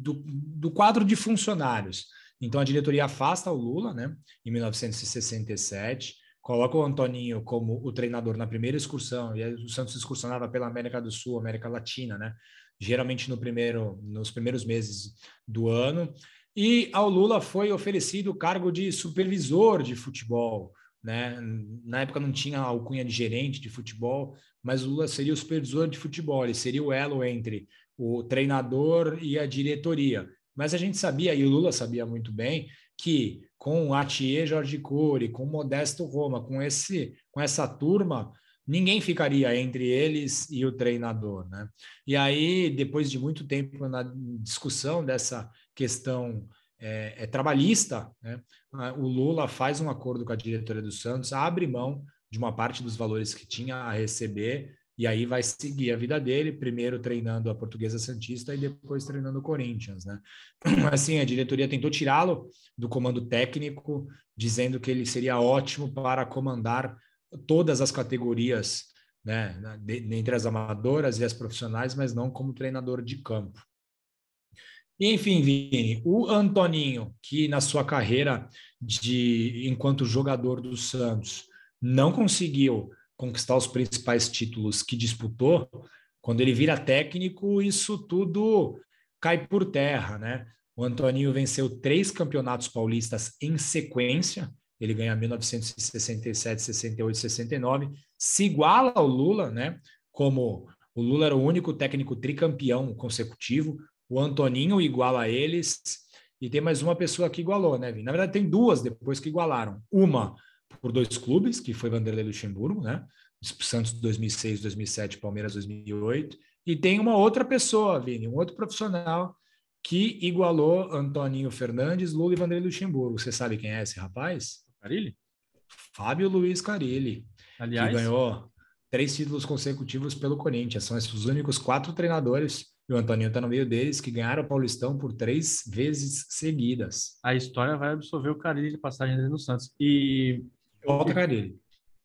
do, do quadro de funcionários. Então, a diretoria afasta o Lula, né, em 1967, coloca o Antoninho como o treinador na primeira excursão, e o Santos excursionava pela América do Sul, América Latina, né, geralmente no primeiro, nos primeiros meses do ano, e ao Lula foi oferecido o cargo de supervisor de futebol, né? Na época não tinha alcunha de gerente de futebol, mas o Lula seria o supervisor de futebol, ele seria o elo entre o treinador e a diretoria. Mas a gente sabia, e o Lula sabia muito bem, que com Atier Jorge Cury, com Modesto Roma, com, esse, com essa turma, ninguém ficaria entre eles e o treinador. Né? E aí, depois de muito tempo na discussão dessa questão é, é trabalhista, né? o Lula faz um acordo com a diretoria do Santos, abre mão de uma parte dos valores que tinha a receber e aí vai seguir a vida dele, primeiro treinando a Portuguesa Santista e depois treinando o Corinthians, né? Assim, a diretoria tentou tirá-lo do comando técnico, dizendo que ele seria ótimo para comandar todas as categorias, né, entre as amadoras e as profissionais, mas não como treinador de campo. E, enfim, Vini, o Antoninho, que na sua carreira de enquanto jogador do Santos não conseguiu conquistar os principais títulos que disputou, quando ele vira técnico, isso tudo cai por terra, né? O Antoninho venceu três campeonatos paulistas em sequência. Ele ganha 1967, 68, 69. Se iguala ao Lula, né? Como o Lula era o único técnico tricampeão consecutivo. O Antoninho iguala a eles. E tem mais uma pessoa que igualou, né, Na verdade, tem duas depois que igualaram. Uma por dois clubes, que foi Vanderlei Luxemburgo, né? Santos 2006, 2007, Palmeiras 2008. E tem uma outra pessoa, Vini, um outro profissional que igualou Antoninho Fernandes, Lula e Vanderlei Luxemburgo. Você sabe quem é esse rapaz? Carilli? Fábio Luiz Carilli, Aliás, que ganhou três títulos consecutivos pelo Corinthians. São esses os únicos quatro treinadores, e o Antoninho está no meio deles, que ganharam o Paulistão por três vezes seguidas. A história vai absolver o Carilli de passagem dele no Santos. E Volta Carilli.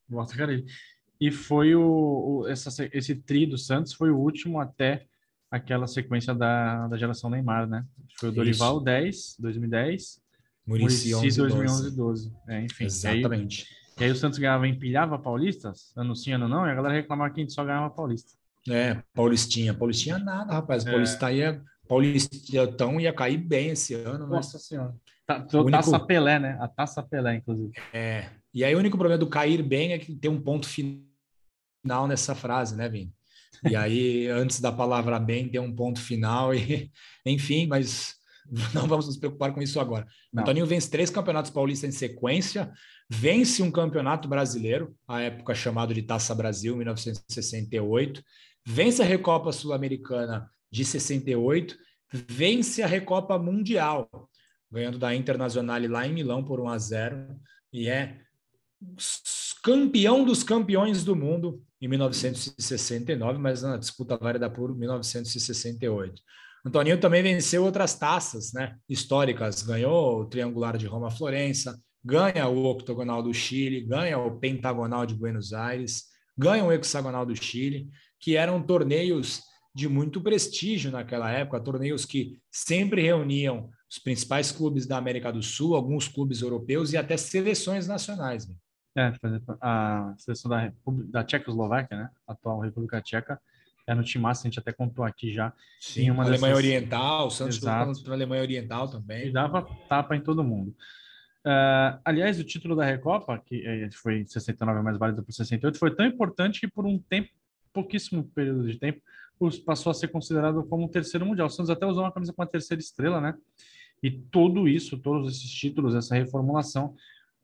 Volta Carilli. E foi o, o essa, esse tri do Santos foi o último até aquela sequência da, da geração Neymar, né? Foi o Dorival Isso. 10, 2010, Murici 2011 12. É, enfim. Exatamente. E aí, e aí, o Santos ganhava, empilhava paulistas, ano sim, ano não, e a galera reclamava que a gente só ganhava paulista. É, Paulistinha. Paulistinha nada, rapaz. É. Paulista ia, Paulistão ia cair bem esse ano. Nossa Senhora. Tá, único... Taça Pelé, né? A Taça Pelé, inclusive. É. E aí o único problema do cair bem é que tem um ponto final nessa frase, né, Vini? E aí, antes da palavra bem, tem um ponto final, e enfim, mas não vamos nos preocupar com isso agora. Não. Antoninho vence três campeonatos paulistas em sequência, vence um campeonato brasileiro, à época chamado de Taça Brasil, 1968, vence a Recopa Sul-Americana de 68, vence a Recopa Mundial, ganhando da Internazionale lá em Milão por 1 a 0 e é campeão dos campeões do mundo em 1969, mas na disputa válida por 1968. Antoninho também venceu outras taças né, históricas, ganhou o Triangular de Roma-Florença, ganha o Octogonal do Chile, ganha o Pentagonal de Buenos Aires, ganha o Hexagonal do Chile, que eram torneios de muito prestígio naquela época, torneios que sempre reuniam os principais clubes da América do Sul, alguns clubes europeus e até seleções nacionais. Né? É, a seleção da, República, da Tchecoslováquia, né? Atual República Tcheca, é no time massa, a gente até contou aqui já. Sim, uma Alemanha dessas... Oriental, o Santos contra a Alemanha Oriental também. E dava tapa em todo mundo. Uh, aliás, o título da Recopa, que é, foi 69 mais válido por 68, foi tão importante que por um tempo, pouquíssimo período de tempo, passou a ser considerado como o terceiro mundial. O Santos até usou uma camisa com a terceira estrela, né? E tudo isso, todos esses títulos, essa reformulação,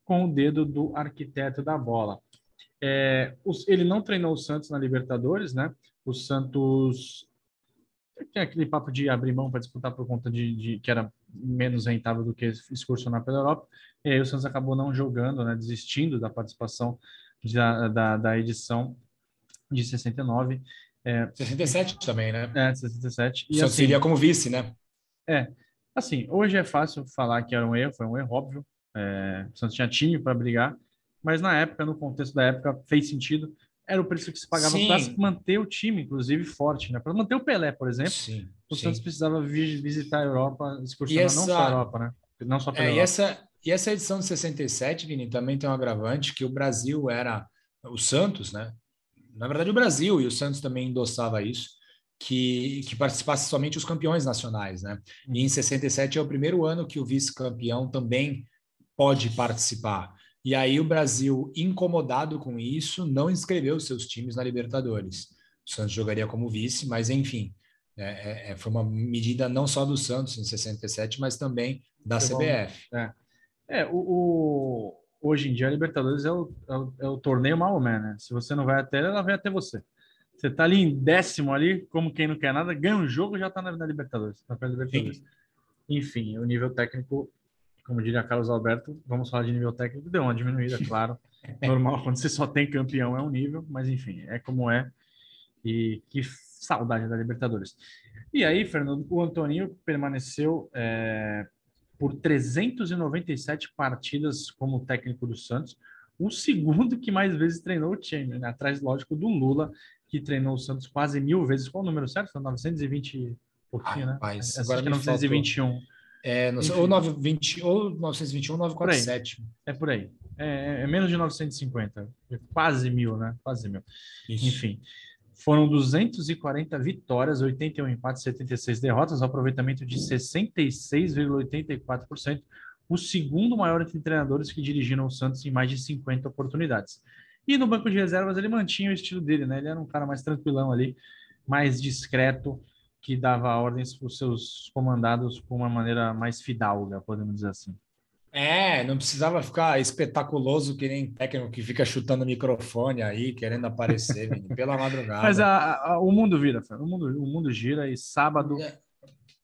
com o dedo do arquiteto da bola. É, os, ele não treinou o Santos na Libertadores, né? O Santos tem aquele papo de abrir mão para disputar por conta de, de, que era menos rentável do que excursionar pela Europa. E aí o Santos acabou não jogando, né? Desistindo da participação da, da, da edição de 69. É, 67 também, né? É, 67. E, Só assim, seria como vice, né? É. Assim, hoje é fácil falar que era um erro, foi um erro óbvio. É, o Santos tinha time para brigar, mas na época, no contexto da época, fez sentido. era o preço que se pagava para manter o time, inclusive, forte, né? Para manter o Pelé, por exemplo. Sim, o sim. Santos precisava visitar a Europa, excursionar essa... não só a Europa, né? Não só pela é. E essa, e essa edição de 67, Vini, também tem um agravante que o Brasil era o Santos, né? Na verdade, o Brasil e o Santos também endossava isso, que, que participasse somente os campeões nacionais, né? E em 67 é o primeiro ano que o vice-campeão também pode participar. E aí o Brasil, incomodado com isso, não inscreveu seus times na Libertadores. O Santos jogaria como vice, mas enfim, é, é, é foi uma medida não só do Santos em 67, mas também da CBF. É, é o, o, hoje em dia a Libertadores é o, é o, é o torneio Maomé, né? Se você não vai até ela, vai até você. Você tá ali em décimo ali, como quem não quer nada, ganha um jogo já tá na, na Libertadores. Na Libertadores. Enfim, o nível técnico como diria Carlos Alberto, vamos falar de nível técnico, deu uma diminuída, claro. Normal, quando você só tem campeão é um nível, mas enfim, é como é. E que saudade da Libertadores. E aí, Fernando, o Antoninho permaneceu é, por 397 partidas como técnico do Santos, o segundo que mais vezes treinou o time, né? atrás, lógico, do Lula, que treinou o Santos quase mil vezes. Qual o número certo? Foi 920 pouquinho, né? Rapaz, agora que é 921. Faltou. É, não sei, ou, 920, ou 921, 947. É por aí. É, é, menos de 950. É quase mil, né? Quase mil. Isso. Enfim. Foram 240 vitórias, 81 empates, 76 derrotas, aproveitamento de 66,84%, o segundo maior entre treinadores que dirigiram o Santos em mais de 50 oportunidades. E no banco de reservas ele mantinha o estilo dele, né? Ele era um cara mais tranquilão ali, mais discreto, que dava ordens para os seus comandados com uma maneira mais fidalga, podemos dizer assim. É, não precisava ficar espetaculoso que nem técnico que fica chutando microfone aí, querendo aparecer, pela madrugada. Mas a, a, o mundo vira, o mundo, o mundo gira e sábado é.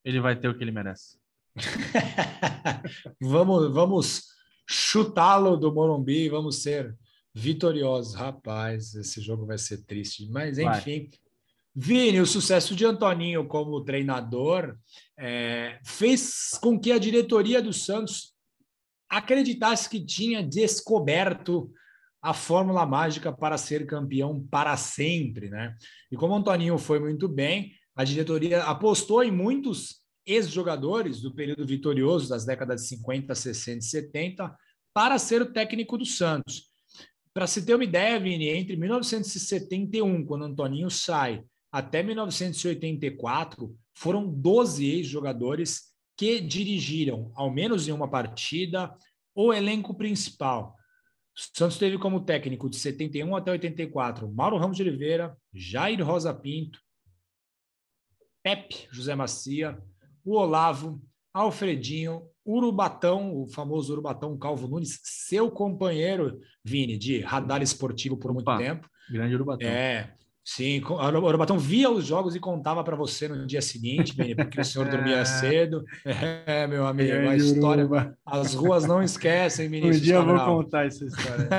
ele vai ter o que ele merece. vamos vamos chutá-lo do Morumbi, vamos ser vitoriosos. Rapaz, esse jogo vai ser triste, mas enfim, vai. Vini, o sucesso de Antoninho como treinador é, fez com que a diretoria do Santos acreditasse que tinha descoberto a fórmula mágica para ser campeão para sempre, né? E como Antoninho foi muito bem, a diretoria apostou em muitos ex-jogadores do período vitorioso das décadas de 50, 60 e 70 para ser o técnico do Santos. Para se ter uma ideia, Vini, entre 1971, quando Antoninho sai, até 1984, foram 12 ex-jogadores que dirigiram, ao menos em uma partida, o elenco principal. O Santos teve como técnico de 71 até 84 Mauro Ramos de Oliveira, Jair Rosa Pinto, Pepe José Macia, o Olavo, Alfredinho, Urubatão, o famoso Urubatão Calvo Nunes, seu companheiro, Vini, de radar esportivo por muito Opa, tempo. Grande Urubatão. É, Sim, o Orobatão via os jogos e contava para você no dia seguinte, porque o senhor dormia cedo. É, meu amigo, a história. As ruas não esquecem, Vinícius. Um dia Cabral. eu vou contar essa história.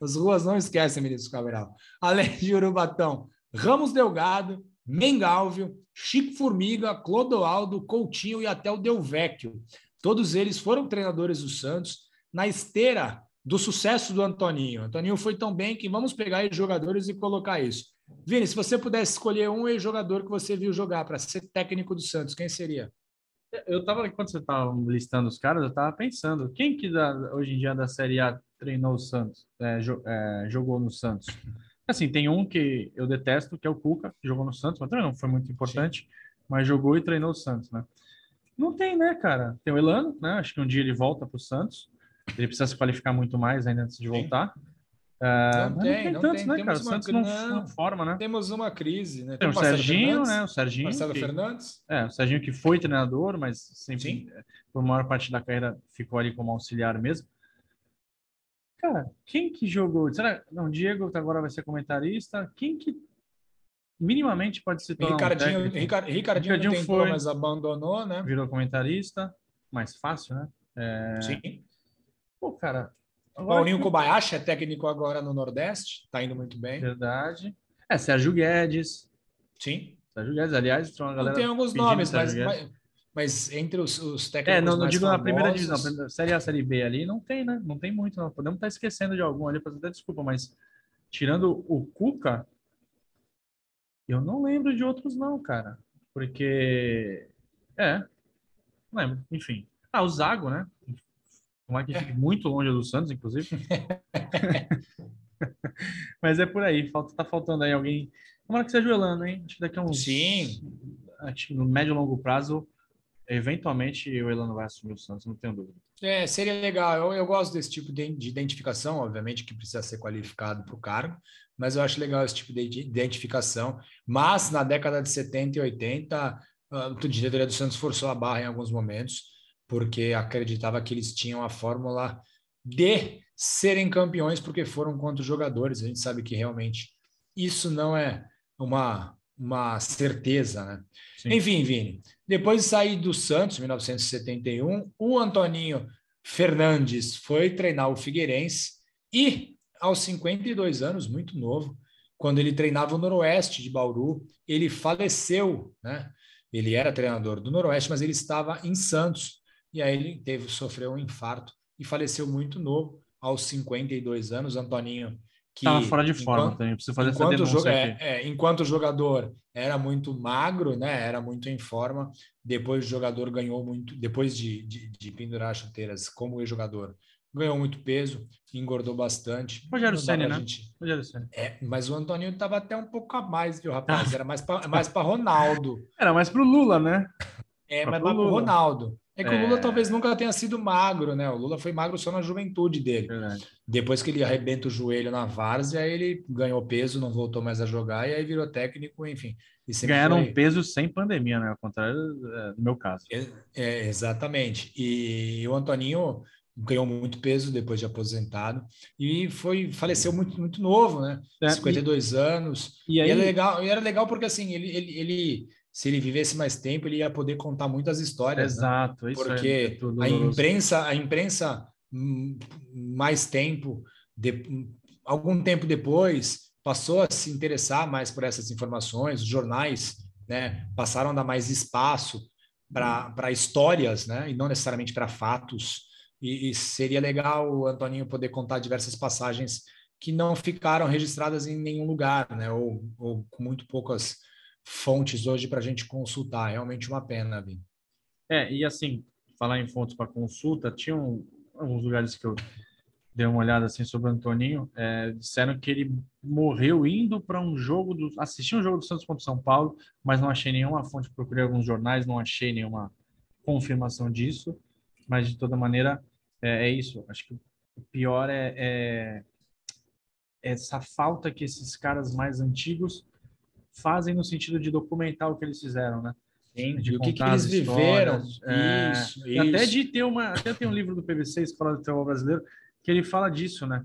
as ruas não esquecem, Vinícius Cabral. Além de Urubatão, Ramos Delgado, Mengalvio, Chico Formiga, Clodoaldo, Coutinho e até o Delvecchio. Todos eles foram treinadores do Santos na esteira do sucesso do Antoninho. Antoninho foi tão bem que vamos pegar os jogadores e colocar isso. Vini, se você pudesse escolher um ex-jogador que você viu jogar para ser técnico do Santos, quem seria? Eu estava, enquanto você estava listando os caras, eu estava pensando, quem que da, hoje em dia da Série A treinou o Santos, é, jo, é, jogou no Santos? Assim, tem um que eu detesto, que é o Cuca, que jogou no Santos, mas também não foi muito importante, Sim. mas jogou e treinou o Santos, né? Não tem, né, cara? Tem o Elano, né? Acho que um dia ele volta para o Santos. Ele precisa se qualificar muito mais ainda antes de voltar. Sim. Uh, não, tem, não, tantos, tem, né, cara? O Santos não, não, forma, né? Temos uma crise, né? Tem, tem o Serginho, Fernandes, né? O Serginho. Marcelo que, Fernandes. É, o Serginho que foi treinador, mas sempre, Sim. É, por maior parte da carreira, ficou ali como auxiliar mesmo. Cara, quem que jogou? Será? Não, Diego agora vai ser comentarista. Quem que minimamente pode se tornar Ricardinho, um Ricardinho, Ricardinho, Ricardinho foi, mas abandonou, né? Virou comentarista. Mais fácil, né? É... Sim. Pô, cara, Paulinho Kobayashi é técnico agora no Nordeste, está indo muito bem. Verdade. É, Sérgio Guedes. Sim. Sérgio Guedes, aliás, tem uma galera. Tem alguns nomes, mas, mas, mas, entre os, os técnicos. É, não, não digo famosos... na primeira divisão, Série A, Série B ali, não tem, né? Não tem muito, não. Podemos estar esquecendo de algum ali, para até desculpa, mas tirando o Cuca, eu não lembro de outros não, cara. Porque, é, não lembro, enfim. Ah, o Zago, né? Como é que fica muito longe do Santos, inclusive. Mas é por aí, falta, tá faltando aí alguém. Tomara que seja o Elano, hein? Acho que daqui a uns. Sim. Acho que no médio e longo prazo, eventualmente o Elano vai assumir o Santos, não tenho dúvida. É, seria legal. Eu, eu gosto desse tipo de, de identificação, obviamente que precisa ser qualificado para o cargo, mas eu acho legal esse tipo de identificação. Mas na década de 70 e 80, a diretoria do Santos forçou a barra em alguns momentos, porque acreditava que eles tinham a fórmula de serem campeões porque foram contra os jogadores. A gente sabe que realmente isso não é uma, uma certeza, né? Sim. Enfim, Vini, depois de sair do Santos, em 1971, o Antoninho Fernandes foi treinar o Figueirense e, aos 52 anos, muito novo, quando ele treinava o Noroeste de Bauru, ele faleceu, né? Ele era treinador do Noroeste, mas ele estava em Santos. E aí ele teve, sofreu um infarto e faleceu muito novo, aos 52 anos. Antoninho que estava fora de forma enquanto, também, preciso fazer enquanto essa denúncia é, é, enquanto o jogador era muito magro, né, era muito em forma, depois o jogador ganhou muito, depois de, de, de pendurar chuteiras como jogador ganhou muito peso, engordou bastante. Rogério Senna, né? Gente... Rogério Senna. É, mas o Antoninho estava até um pouco a mais, viu, rapaz? Era mais para mais Ronaldo. Era mais para o Lula, né? É, pra mas para o Ronaldo. É que é... o Lula talvez nunca tenha sido magro, né? O Lula foi magro só na juventude dele. Verdade. Depois que ele arrebenta o joelho na várzea, ele ganhou peso, não voltou mais a jogar e aí virou técnico, enfim. Ganharam foi... peso sem pandemia, né? Ao contrário é, do meu caso. É, é, exatamente. E o Antoninho ganhou muito peso depois de aposentado e foi faleceu muito muito novo, né? É, 52 e, anos. E, aí... e, era legal, e era legal porque assim, ele, ele, ele se ele vivesse mais tempo, ele ia poder contar muitas histórias. Né? Exato, né? porque é a imprensa, a imprensa hum, mais tempo, de, algum tempo depois, passou a se interessar mais por essas informações. Os jornais, né, passaram a dar mais espaço para histórias, né, e não necessariamente para fatos. E, e seria legal o Antoninho poder contar diversas passagens que não ficaram registradas em nenhum lugar, né, ou, ou com muito poucas fontes hoje para a gente consultar. Realmente uma pena, Vim. É, e assim, falar em fontes para consulta, tinham alguns lugares que eu dei uma olhada assim sobre o Antoninho, é, disseram que ele morreu indo para um jogo do assistir um jogo do Santos contra São Paulo, mas não achei nenhuma fonte, procurei alguns jornais, não achei nenhuma confirmação disso, mas de toda maneira é, é isso. Acho que o pior é, é essa falta que esses caras mais antigos fazem no sentido de documentar o que eles fizeram, né? Sim, de o que, que eles viveram. É, isso, isso. Até de ter uma. Até tem um livro do PVC fala do futebol brasileiro, que ele fala disso, né?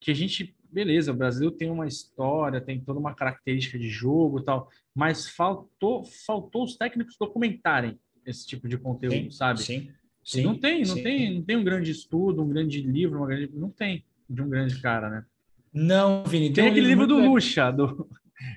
Que a gente, beleza, o Brasil tem uma história, tem toda uma característica de jogo e tal, mas faltou, faltou os técnicos documentarem esse tipo de conteúdo, sim, sabe? Sim. Sim, não tem, não sim. tem, não tem um grande estudo, um grande livro, uma grande, não tem de um grande cara, né? Não, Vini, tem, tem aquele livro do Lucha, do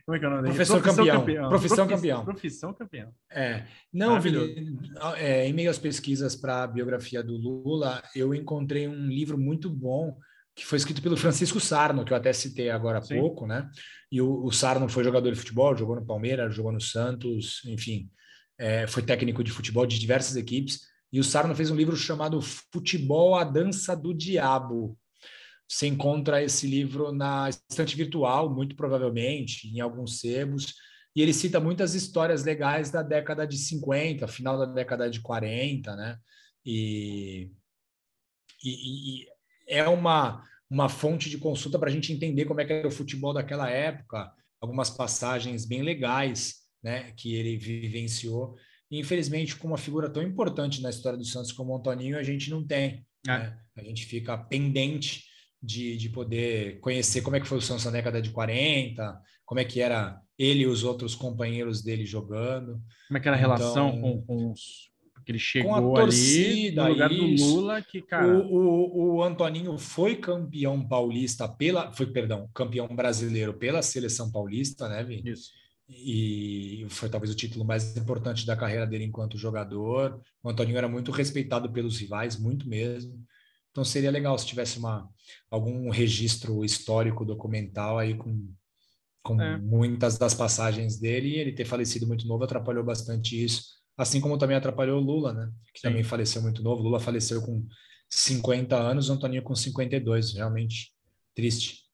como é que é o nome Professor Profissão campeão. campeão. Profissão campeão. Profissão campeão. É. Não, Vini, é, em meio às pesquisas para a biografia do Lula, eu encontrei um livro muito bom que foi escrito pelo Francisco Sarno, que eu até citei agora há Sim. pouco, né? E o, o, Sarno foi jogador de futebol, jogou no Palmeiras, jogou no Santos, enfim, é, foi técnico de futebol de diversas equipes. E o Sarno fez um livro chamado Futebol, a Dança do Diabo. Você encontra esse livro na estante virtual, muito provavelmente, em alguns sebos, e ele cita muitas histórias legais da década de 50, final da década de 40, né? E, e, e é uma, uma fonte de consulta para a gente entender como é que era o futebol daquela época, algumas passagens bem legais, né, que ele vivenciou. E, infelizmente, com uma figura tão importante na história do Santos como o Antoninho, a gente não tem. É. Né? A gente fica pendente de, de poder conhecer como é que foi o Santos na década de 40, como é que era ele e os outros companheiros dele jogando. Como é que era a relação então, com, com os porque ele chegou com a torcida, ali no lugar isso. do Lula que cara o, o, o, Antoninho foi campeão paulista pela foi perdão campeão brasileiro pela seleção paulista né Vini? isso e foi talvez o título mais importante da carreira dele enquanto jogador o Antoninho era muito respeitado pelos rivais muito mesmo Então seria legal se tivesse uma, algum registro histórico documental aí com, com é. muitas das passagens dele. E ele ter falecido muito novo atrapalhou bastante isso. Assim como também atrapalhou o Lula, né? Que Sim. também faleceu muito novo. Lula faleceu com 50 anos, Antoninho com 52. Realmente triste.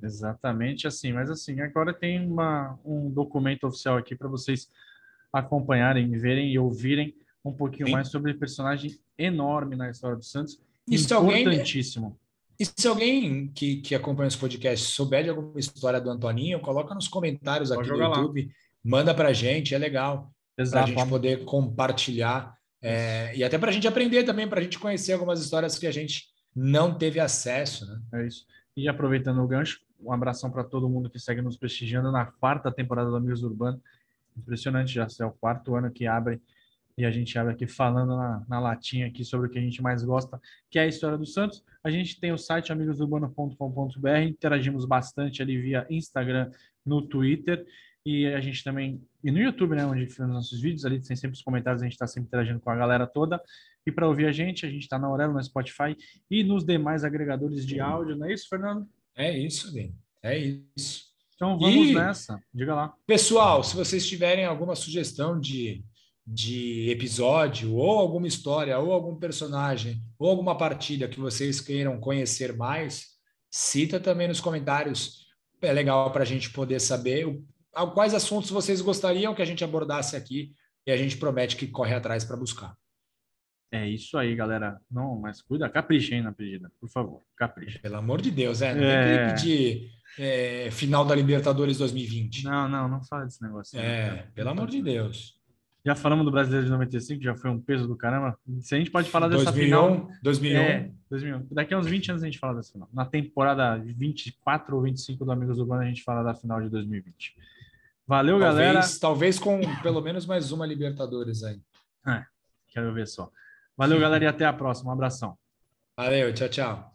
Exatamente assim. Mas assim, agora tem uma, um documento oficial aqui para vocês acompanharem, verem e ouvirem um pouquinho Sim. mais sobre o personagem enorme na história do Santos e importantíssimo. Alguém, e se alguém que, que acompanha esse podcast souber de alguma história do Antoninho, coloca nos comentários Pode aqui no YouTube, lá. manda para a gente, é legal. Para a gente poder compartilhar é, e até para a gente aprender também, para a gente conhecer algumas histórias que a gente não teve acesso. Né? É isso. E aproveitando o gancho, um abração para todo mundo que segue nos prestigiando na quarta temporada do Amigos Urbano. Impressionante, já é o quarto ano que abre e a gente abre aqui falando na, na, latinha aqui sobre o que a gente mais gosta, que é a história do Santos. A gente tem o site amigosurbano.com.br, interagimos bastante ali via Instagram, no Twitter e a gente também e no YouTube, né, onde fizemos nossos vídeos ali, tem sempre os comentários, a gente está sempre interagindo com a galera toda. E para ouvir a gente, a gente está na Aurelo, no Spotify e nos demais agregadores de áudio, não é isso, Fernando? É isso, bem. É isso. Então vamos e, nessa. Diga lá. Pessoal, se vocês tiverem alguma sugestão de de episódio, ou alguma história, ou algum personagem, ou alguma partida que vocês queiram conhecer mais, cita também nos comentários. É legal para a gente poder saber o, quais assuntos vocês gostariam que a gente abordasse aqui e a gente promete que corre atrás para buscar. É isso aí, galera. Não, mas cuida, capricha aí na pedida, por favor, capricha. Pelo amor de Deus, é. Não é... tem que pedir é, final da Libertadores 2020. Não, não, não fala desse negócio. É, não, pelo amor de Deus. Já falamos do Brasileiro de 95, já foi um peso do caramba. Se a gente pode falar dessa 2001, final. 2001. É, 2001. Daqui a uns 20 anos a gente fala dessa final. Na temporada 24 ou 25 do Amigos Urbanos, a gente fala da final de 2020. Valeu, talvez, galera. Talvez com pelo menos mais uma Libertadores aí. É, quero ver só. Valeu, galera, e até a próxima. Um abração. Valeu, tchau, tchau.